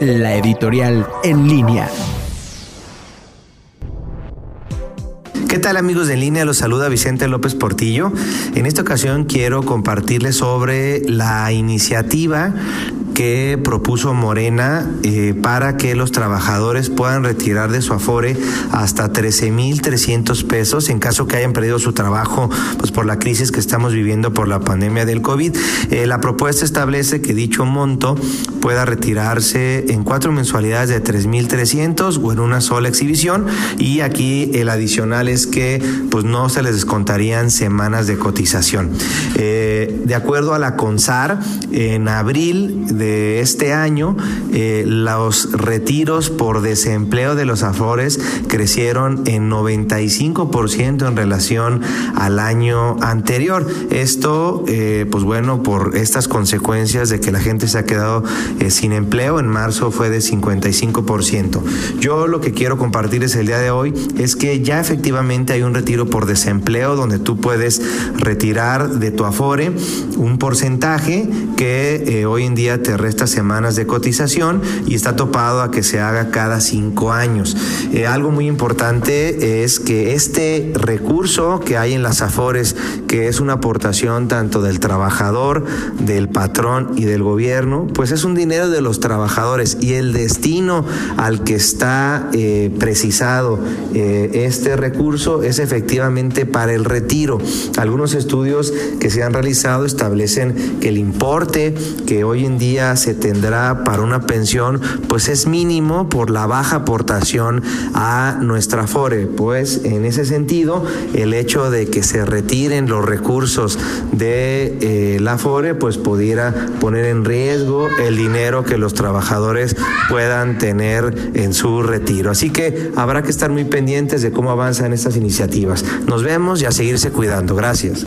la editorial en línea. ¿Qué tal amigos de línea? Los saluda Vicente López Portillo. En esta ocasión quiero compartirles sobre la iniciativa que propuso Morena eh, para que los trabajadores puedan retirar de su afore hasta 13.300 pesos en caso que hayan perdido su trabajo pues por la crisis que estamos viviendo por la pandemia del COVID. Eh, la propuesta establece que dicho monto pueda retirarse en cuatro mensualidades de 3.300 o en una sola exhibición y aquí el adicional es que pues no se les descontarían semanas de cotización. Eh, de acuerdo a la CONSAR, en abril de este año, eh, los retiros por desempleo de los afores crecieron en 95% en relación al año anterior. Esto, eh, pues bueno, por estas consecuencias de que la gente se ha quedado eh, sin empleo, en marzo fue de 55%. Yo lo que quiero compartirles el día de hoy es que ya efectivamente hay un retiro por desempleo donde tú puedes retirar de tu afore un porcentaje que hoy en día te resta semanas de cotización y está topado a que se haga cada cinco años. Eh, algo muy importante es que este recurso que hay en las AFORES, que es una aportación tanto del trabajador, del patrón y del gobierno, pues es un dinero de los trabajadores y el destino al que está eh, precisado eh, este recurso es efectivamente para el retiro. Algunos estudios que se han realizado establecen que el importe que hoy en se tendrá para una pensión, pues es mínimo por la baja aportación a nuestra FORE. Pues en ese sentido, el hecho de que se retiren los recursos de eh, la FORE, pues pudiera poner en riesgo el dinero que los trabajadores puedan tener en su retiro. Así que habrá que estar muy pendientes de cómo avanzan estas iniciativas. Nos vemos y a seguirse cuidando. Gracias.